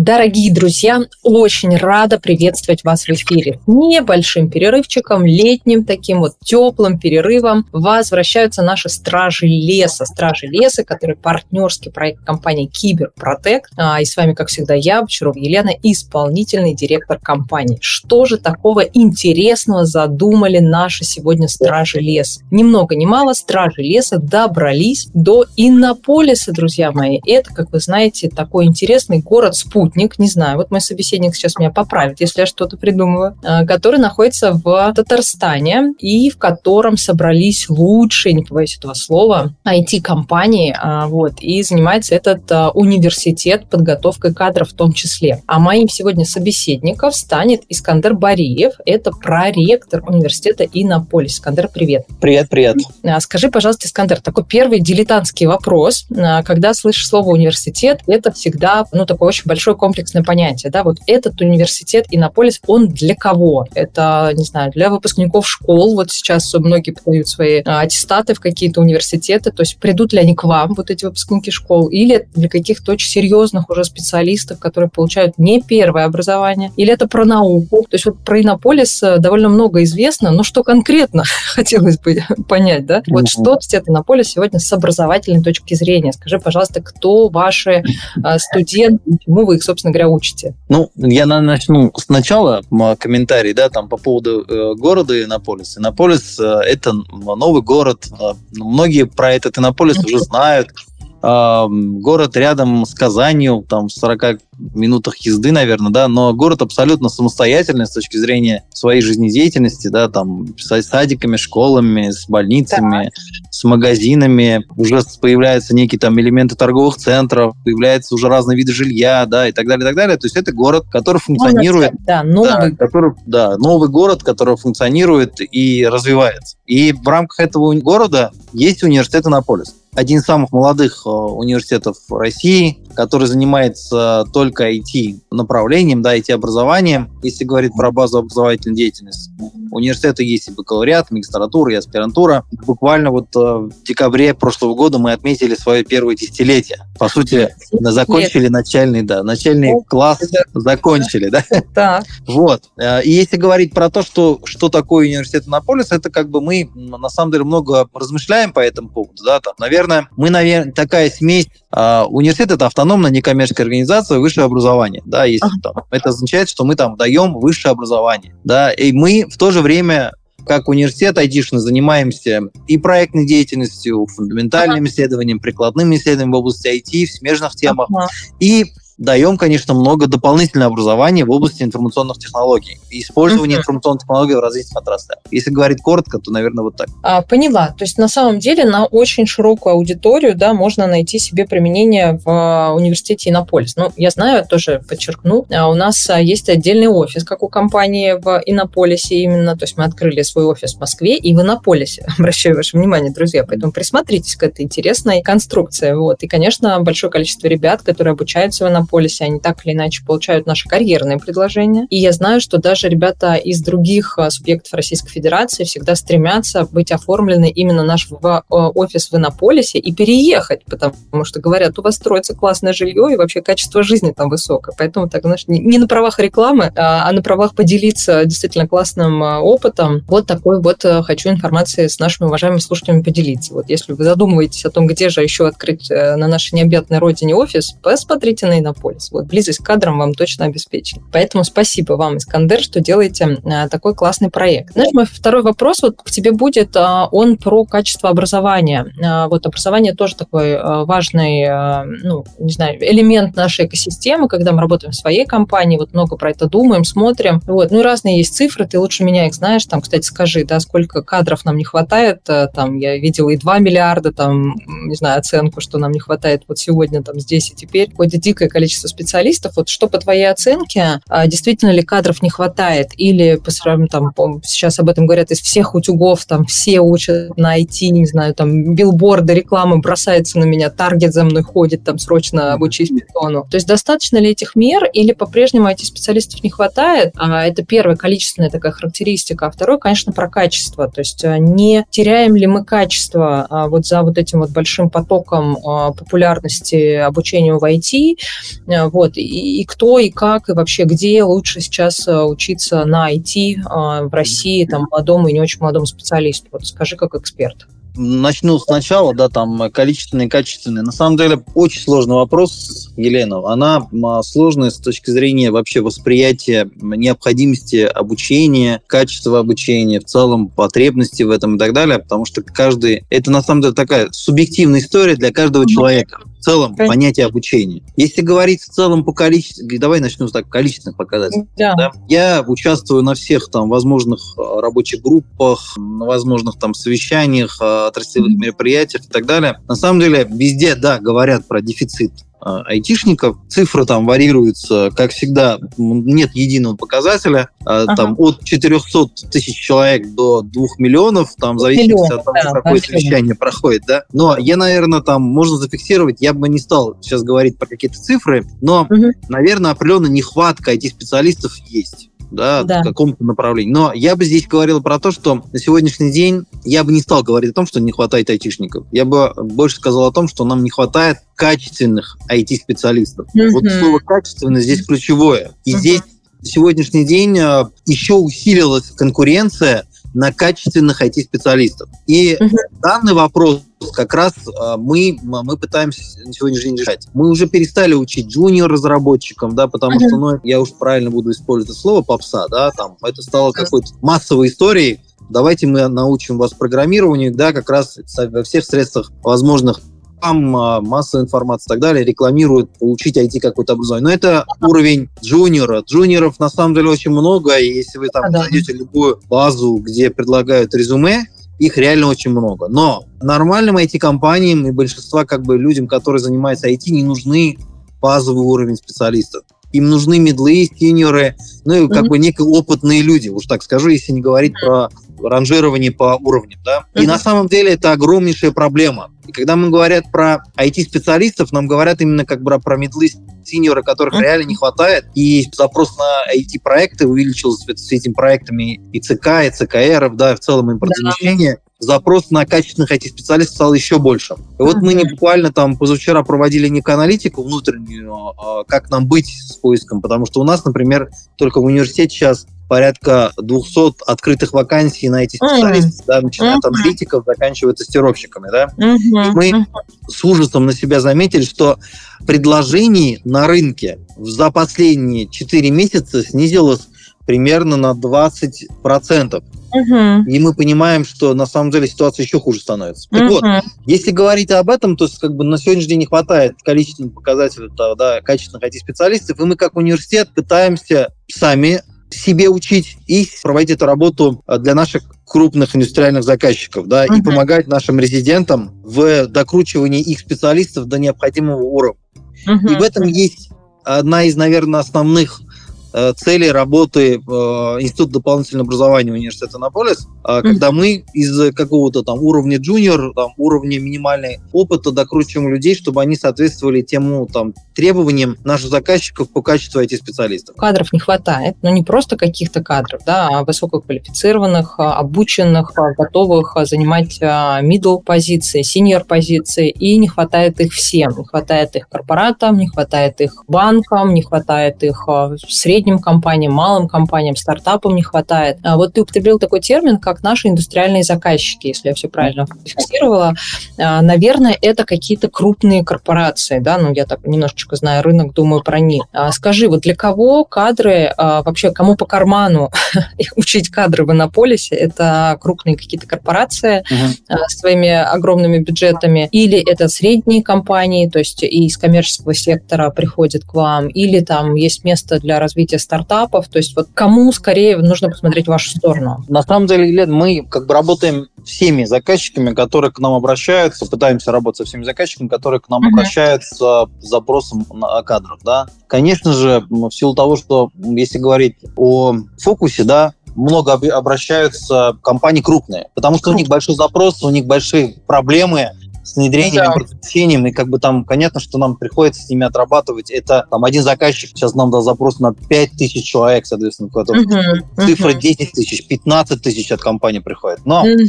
Дорогие друзья, очень рада приветствовать вас в эфире. Небольшим перерывчиком, летним таким вот теплым перерывом возвращаются наши стражи леса. Стражи леса, который партнерский проект компании Киберпротект. А, и с вами, как всегда, я, Бочаров Елена, исполнительный директор компании. Что же такого интересного задумали наши сегодня стражи леса? Ни много ни мало, стражи леса добрались до Иннополиса, друзья мои. Это, как вы знаете, такой интересный город-спутник спутник, не знаю, вот мой собеседник сейчас меня поправит, если я что-то придумываю, э, который находится в Татарстане и в котором собрались лучшие, не побоюсь этого слова, IT-компании, а, вот, и занимается этот э, университет подготовкой кадров в том числе. А моим сегодня собеседником станет Искандер Бариев, это проректор университета Иннополис. Искандер, привет. Привет, привет. А, скажи, пожалуйста, Искандер, такой первый дилетантский вопрос. А, когда слышишь слово университет, это всегда, ну, такой очень большой комплексное понятие, да, вот этот университет Иннополис, он для кого? Это, не знаю, для выпускников школ, вот сейчас многие подают свои а, аттестаты в какие-то университеты, то есть придут ли они к вам, вот эти выпускники школ, или для каких-то очень серьезных уже специалистов, которые получают не первое образование, или это про науку, то есть вот про Иннополис э, довольно много известно, но что конкретно хотелось бы понять, да? Вот mm-hmm. что университет Иннополис сегодня с образовательной точки зрения? Скажи, пожалуйста, кто ваши а, студенты, чему вы их собственно говоря, учите? Ну, я начну сначала комментарий, да, там по поводу э, города Иннополис. Иннополис э, – это новый город. Э, многие про этот Иннополис уже знают город рядом с Казанью, там в 40 минутах езды, наверное, да, но город абсолютно самостоятельный с точки зрения своей жизнедеятельности, да, там с садиками, школами, с больницами, да. с магазинами, уже появляются некие там элементы торговых центров, появляются уже разные виды жилья, да, и так далее, и так далее. То есть это город, который функционирует. Да, новый. Да, который, да, новый город, который функционирует и развивается. И в рамках этого города есть университет Иннополис один из самых молодых э, университетов России, который занимается только IT-направлением, да, IT-образованием. Если говорить про базу образовательной деятельности, университета есть и бакалавриат, и магистратура, и аспирантура. Буквально вот э, в декабре прошлого года мы отметили свое первое десятилетие. По сути, закончили Нет. начальный, да, начальный О, класс да. закончили, да? Да. Вот. Э, и если говорить про то, что, что такое университет Иннополис, это как бы мы на самом деле много размышляем по этому поводу, да, там, наверное, мы, наверное, такая смесь а, университет это автономная некоммерческая организация высшее образование, да, ага. там. Это означает, что мы там даем высшее образование, да, и мы в то же время как университет айтишный занимаемся и проектной деятельностью, фундаментальным ага. исследованием, прикладным исследованием в области IT, в смежных темах, ага. и даем, конечно, много дополнительного образования в области информационных технологий и использования uh-huh. информационных технологий в различных отраслях. Если говорить коротко, то, наверное, вот так. А, поняла. То есть, на самом деле, на очень широкую аудиторию да, можно найти себе применение в а, университете Иннополис. Ну, я знаю, тоже подчеркну, а у нас а, есть отдельный офис, как у компании в Иннополисе именно. То есть, мы открыли свой офис в Москве и в Иннополисе. Обращаю ваше внимание, друзья. Поэтому присмотритесь к этой интересной конструкции. Вот. И, конечно, большое количество ребят, которые обучаются в Иннополисе, полисе, они так или иначе получают наши карьерные предложения. И я знаю, что даже ребята из других а, субъектов Российской Федерации всегда стремятся быть оформлены именно наш в а, офис в Иннополисе и переехать, потому что говорят, у вас строится классное жилье и вообще качество жизни там высокое. Поэтому так, знаешь, не на правах рекламы, а, а на правах поделиться действительно классным опытом. Вот такой вот хочу информации с нашими уважаемыми слушателями поделиться. Вот если вы задумываетесь о том, где же еще открыть э, на нашей необъятной родине офис, посмотрите на Иннополис полис. Вот близость к кадрам вам точно обеспечена. Поэтому спасибо вам, Искандер, что делаете а, такой классный проект. Знаешь, мой второй вопрос вот к тебе будет, а, он про качество образования. А, вот образование тоже такой важный, ну, не знаю, элемент нашей экосистемы, когда мы работаем в своей компании, вот много про это думаем, смотрим. Вот, ну и разные есть цифры, ты лучше меня их знаешь, там, кстати, скажи, да, сколько кадров нам не хватает, там, я видела и 2 миллиарда, там, не знаю, оценку, что нам не хватает вот сегодня, там, здесь и теперь. Какое-то дикое количество количество специалистов. Вот что по твоей оценке, а, действительно ли кадров не хватает? Или по сравнению, там, сейчас об этом говорят, из всех утюгов, там, все учат на IT, не знаю, там, билборды, рекламы бросается на меня, таргет за мной ходит, там, срочно обучись питону. То есть достаточно ли этих мер или по-прежнему IT-специалистов не хватает? А это первая количественная такая характеристика. А второе, конечно, про качество. То есть а, не теряем ли мы качество а, вот за вот этим вот большим потоком популярности обучению в IT? Вот. И, и кто, и как, и вообще где лучше сейчас учиться на IT в России, там, молодому и не очень молодому специалисту? Вот скажи как эксперт. Начну сначала, да, там количественные и качественные. На самом деле очень сложный вопрос, Елена. Она сложная с точки зрения вообще восприятия необходимости обучения, качества обучения, в целом потребности в этом и так далее, потому что каждый... Это на самом деле такая субъективная история для каждого человека в целом Конечно. понятие обучения. Если говорить в целом по количеству, давай начнем с так количественных показателей. Да. Да? Я участвую на всех там возможных а, рабочих группах, на возможных там совещаниях, а, отраслевых мероприятиях и так далее. На самом деле везде, да, говорят про дефицит айтишников. Цифры там варьируются, как всегда, нет единого показателя. Ага. Там от 400 тысяч человек до 2 миллионов, там в зависимости от того, да, какое совещание проходит. Да? Но я, наверное, там можно зафиксировать, я бы не стал сейчас говорить про какие-то цифры, но, угу. наверное, определенная нехватка IT-специалистов есть да, да. в каком-то направлении. Но я бы здесь говорил про то, что на сегодняшний день я бы не стал говорить о том, что не хватает айтишников. Я бы больше сказал о том, что нам не хватает качественных IT-специалистов. Mm-hmm. Вот слово «качественно» здесь ключевое. И mm-hmm. здесь сегодняшний день а, еще усилилась конкуренция на качественных IT-специалистов. И угу. данный вопрос как раз а, мы, мы пытаемся на сегодняшний день решать. Мы уже перестали учить джуниор-разработчикам, да, потому угу. что, ну, я уж правильно буду использовать слово попса, да, там, это стало какой-то массовой историей, давайте мы научим вас программированию, да, как раз во всех средствах возможных там а, масса информации и так далее, рекламируют получить IT какое-то образование. Но это уровень джуниора. Джуниоров на самом деле очень много, и если вы там а, найдете любую базу, где предлагают резюме, их реально очень много. Но нормальным IT-компаниям и большинства как бы людям, которые занимаются IT, не нужны базовый уровень специалистов. Им нужны медлы, синьоры, ну и как mm-hmm. бы некие опытные люди, уж так скажу, если не говорить про ранжирование по уровням. Да? И на самом деле это огромнейшая проблема. И когда мы говорят про IT-специалистов, нам говорят именно как бы про медлы, синьоры, которых mm-hmm. реально не хватает. И запрос на IT-проекты увеличился с этими проектами и ЦК, и ЦКР, да, в целом импортозамещение. Да запрос на качественных IT-специалистов стал еще больше. И вот мы не буквально там позавчера проводили некую аналитику внутреннюю, а, как нам быть с поиском, потому что у нас, например, только в университете сейчас порядка 200 открытых вакансий на эти специалистов, mm-hmm. да, начиная mm-hmm. от аналитиков, заканчивая тестировщиками. Да? Mm-hmm. И мы с ужасом на себя заметили, что предложений на рынке за последние 4 месяца снизилось примерно на 20%. Угу. И мы понимаем, что на самом деле ситуация еще хуже становится. Так угу. вот, если говорить об этом, то как бы на сегодняшний день не хватает количественных показателей да, качественных IT-специалистов, и мы как университет пытаемся сами себе учить и проводить эту работу а, для наших крупных индустриальных заказчиков, да, uh-huh. и помогать нашим резидентам в докручивании их специалистов до необходимого уровня. Uh-huh. И в этом есть одна из, наверное, основных Э, цели работы э, Института дополнительного образования университета Анаполис, mm-hmm. когда мы из какого-то там уровня джуниор, там, уровня минимальной опыта докручиваем людей, чтобы они соответствовали тему там, требованиям наших заказчиков по качеству этих специалистов. Кадров не хватает, но не просто каких-то кадров, да, а высококвалифицированных, а, обученных, а, готовых занимать middle позиции, senior позиции, и не хватает их всем. Не хватает их корпоратам, не хватает их банкам, не хватает их средним средним компаниям, малым компаниям, стартапам не хватает. А вот ты употребил такой термин, как наши индустриальные заказчики, если я все правильно фиксировала. А, наверное, это какие-то крупные корпорации, да, ну я так немножечко знаю рынок, думаю про них. А, скажи, вот для кого кадры, вообще кому по карману учить кадры в Иннополисе? Это крупные какие-то корпорации с своими огромными бюджетами, или это средние компании, то есть и из коммерческого сектора приходят к вам, или там есть место для развития развитие стартапов? То есть вот кому скорее нужно посмотреть в вашу сторону? На самом деле, Лен, мы как бы работаем всеми заказчиками, которые к нам обращаются, пытаемся работать со всеми заказчиками, которые к нам uh-huh. обращаются с запросом на кадров, да. Конечно же, в силу того, что если говорить о фокусе, да, много обращаются компании крупные, потому что у них большой запрос, у них большие проблемы, с внедрением, да. просвещением, и как бы там, понятно, что нам приходится с ними отрабатывать. Это там один заказчик сейчас нам дал запрос на 5 тысяч человек, соответственно, uh -huh. цифра 10 тысяч, 15 тысяч от компании приходит. Но -huh.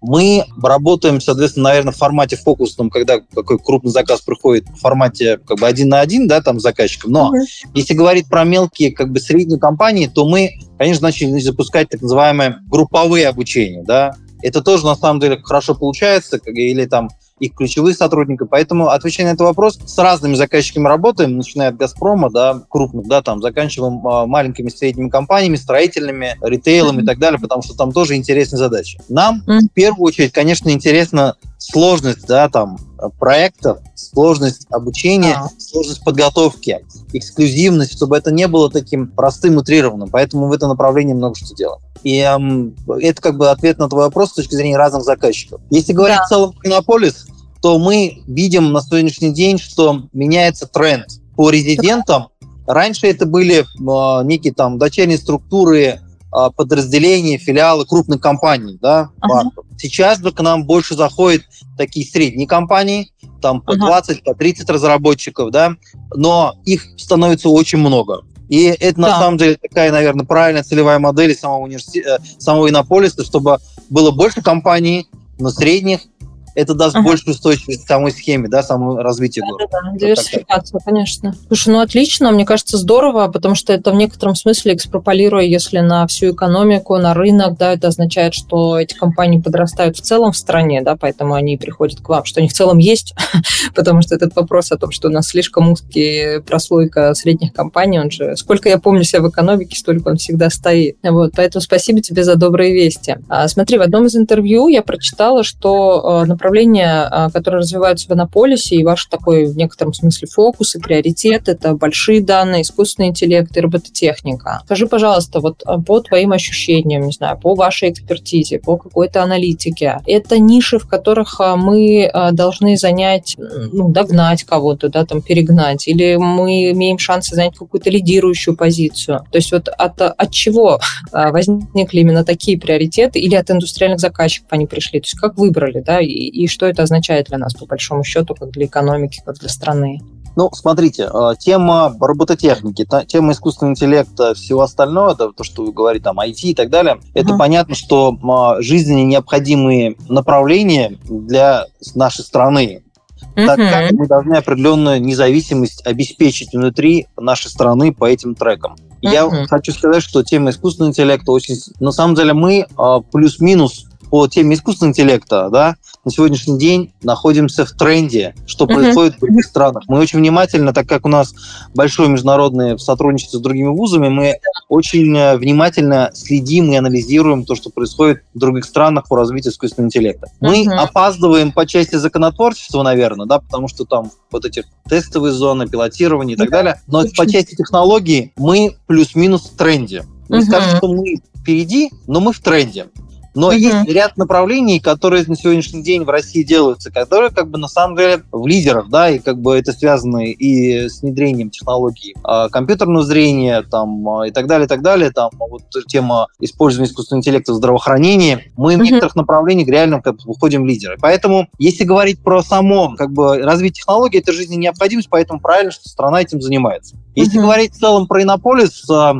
мы работаем, соответственно, наверное, в формате фокусном, когда какой крупный заказ приходит в формате как бы один на один, да, там с заказчиком. Но -huh. если говорить про мелкие, как бы средние компании, то мы, конечно, начали запускать так называемые групповые обучения, да, это тоже на самом деле хорошо получается, или там их ключевых сотрудников. Поэтому, отвечая на этот вопрос, с разными заказчиками работаем, начиная от «Газпрома», да, крупных, да, там, заканчиваем а, маленькими средними компаниями, строительными, ритейлом mm-hmm. и так далее, потому что там тоже интересные задачи. Нам, mm-hmm. в первую очередь, конечно, интересна сложность, да, там, проектов, сложность обучения, а. сложность подготовки, эксклюзивность, чтобы это не было таким простым, утрированным. Поэтому в этом направлении много что делаем. И эм, это как бы ответ на твой вопрос с точки зрения разных заказчиков. Если говорить да. в целом про Иннополис, то мы видим на сегодняшний день, что меняется тренд по резидентам. Раньше это были э, некие там дочерние структуры, э, подразделения, филиалы крупных компаний, да, ага. Сейчас же к нам больше заходят такие средние компании, там по ага. 20, по 30 разработчиков, да, но их становится очень много. И это да. на самом деле такая, наверное, правильная целевая модель самого, университета, э, самого Иннополиса, чтобы было больше компаний, но средних, это даст ага. большую устойчивость самой схеме, да, самому развитию города. Да, да. Диверсификация, конечно. Слушай, ну отлично, мне кажется, здорово, потому что это в некотором смысле экспропалируя, если на всю экономику, на рынок, да, это означает, что эти компании подрастают в целом в стране, да, поэтому они приходят к вам, что они в целом есть, потому что этот вопрос о том, что у нас слишком узкий прослойка средних компаний, он же, сколько я помню себя в экономике, столько он всегда стоит. Вот, поэтому спасибо тебе за добрые вести. А, смотри, в одном из интервью я прочитала, что, например, направления, а, которые развиваются в Иннополисе, и ваш такой в некотором смысле фокус и приоритет – это большие данные, искусственный интеллект и робототехника. Скажи, пожалуйста, вот а, по твоим ощущениям, не знаю, по вашей экспертизе, по какой-то аналитике, это ниши, в которых а, мы должны занять, ну, догнать кого-то, да, там, перегнать, или мы имеем шансы занять какую-то лидирующую позицию. То есть вот от, от чего возникли именно такие приоритеты, или от индустриальных заказчиков они пришли? То есть как выбрали, да, и, и что это означает для нас, по большому счету, как для экономики, как для страны? Ну, смотрите, э, тема робототехники, тема искусственного интеллекта, всего остального, это то, что вы говорите, там, IT и так далее, uh-huh. это понятно, что жизненно необходимые направления для нашей страны, uh-huh. так как мы должны определенную независимость обеспечить внутри нашей страны по этим трекам. Uh-huh. Я хочу сказать, что тема искусственного интеллекта очень... На самом деле мы э, плюс-минус по теме искусственного интеллекта, да, на сегодняшний день находимся в тренде, что uh-huh. происходит в других странах. Мы очень внимательно, так как у нас большое международное сотрудничество с другими вузами, мы очень э, внимательно следим и анализируем то, что происходит в других странах по развитию искусственного интеллекта. Мы uh-huh. опаздываем по части законотворчества, наверное, да, потому что там вот эти тестовые зоны, пилотирование и так далее. Но очень. по части технологий мы плюс-минус в тренде. Не uh-huh. скажем, что мы впереди, но мы в тренде. Но mm-hmm. есть ряд направлений, которые на сегодняшний день в России делаются, которые как бы на самом деле в лидерах, да, и как бы это связано и с внедрением технологий а, компьютерного зрения, там, а, и так далее, и так далее, там, вот тема использования искусственного интеллекта в здравоохранении, мы mm-hmm. в некоторых направлениях реально как бы выходим в лидеры. Поэтому, если говорить про само как бы развитие технологий, это жизненная необходимость, поэтому правильно, что страна этим занимается. Если mm-hmm. говорить в целом про Иннополис а,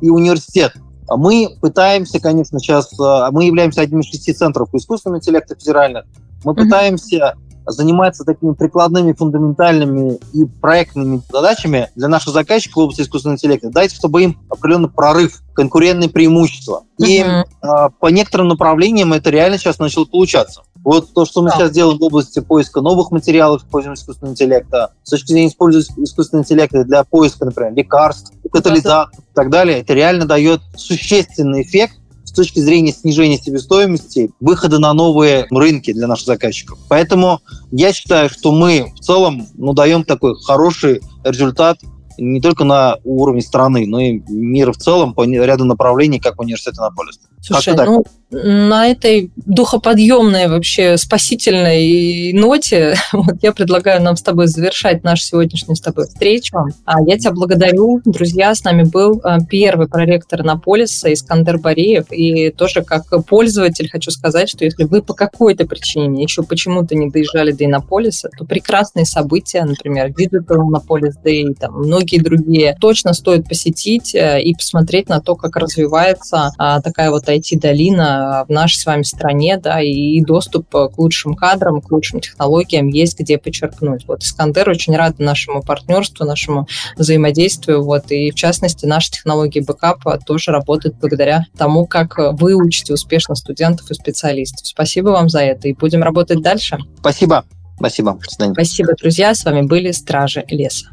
и университет, мы пытаемся, конечно, сейчас, э, мы являемся одним из шести центров по искусственному интеллекту федеральных, мы пытаемся заниматься такими прикладными, фундаментальными и проектными задачами для наших заказчиков в области искусственного интеллекта, дать, чтобы им определенный прорыв, конкурентные преимущества. И uh-huh. э, по некоторым направлениям это реально сейчас начало получаться. Вот то, что мы да. сейчас делаем в области поиска новых материалов, используем искусственного интеллекта, с точки зрения использования искусственного интеллекта для поиска, например, лекарств, катализаторов и так далее, это реально дает существенный эффект с точки зрения снижения себестоимости, выхода на новые рынки для наших заказчиков. Поэтому я считаю, что мы в целом ну, даем такой хороший результат не только на уровне страны, но и мира в целом по ряду направлений, как университет Иннополис. Слушай, ну, на этой духоподъемной вообще спасительной ноте вот я предлагаю нам с тобой завершать нашу сегодняшнюю с тобой встречу. А я тебя благодарю. Друзья, с нами был а, первый проректор Наполиса Искандер Бареев. И тоже как пользователь хочу сказать, что если вы по какой-то причине еще почему-то не доезжали до Иннополиса, то прекрасные события, например, Digital Innopolis Day, там, многие другие, точно стоит посетить э, и посмотреть на то, как развивается а, такая вот IT-долина в нашей с вами стране, да, и доступ к лучшим кадрам, к лучшим технологиям есть где подчеркнуть. Вот Искандер очень рад нашему партнерству, нашему взаимодействию, вот, и в частности наши технологии бэкапа тоже работают благодаря тому, как вы учите успешно студентов и специалистов. Спасибо вам за это, и будем работать дальше. Спасибо. Спасибо. Спасибо, друзья. С вами были Стражи Леса.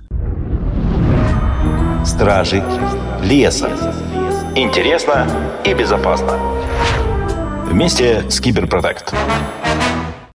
Стражи Леса. Интересно и безопасно. Вместе с Киберпротект.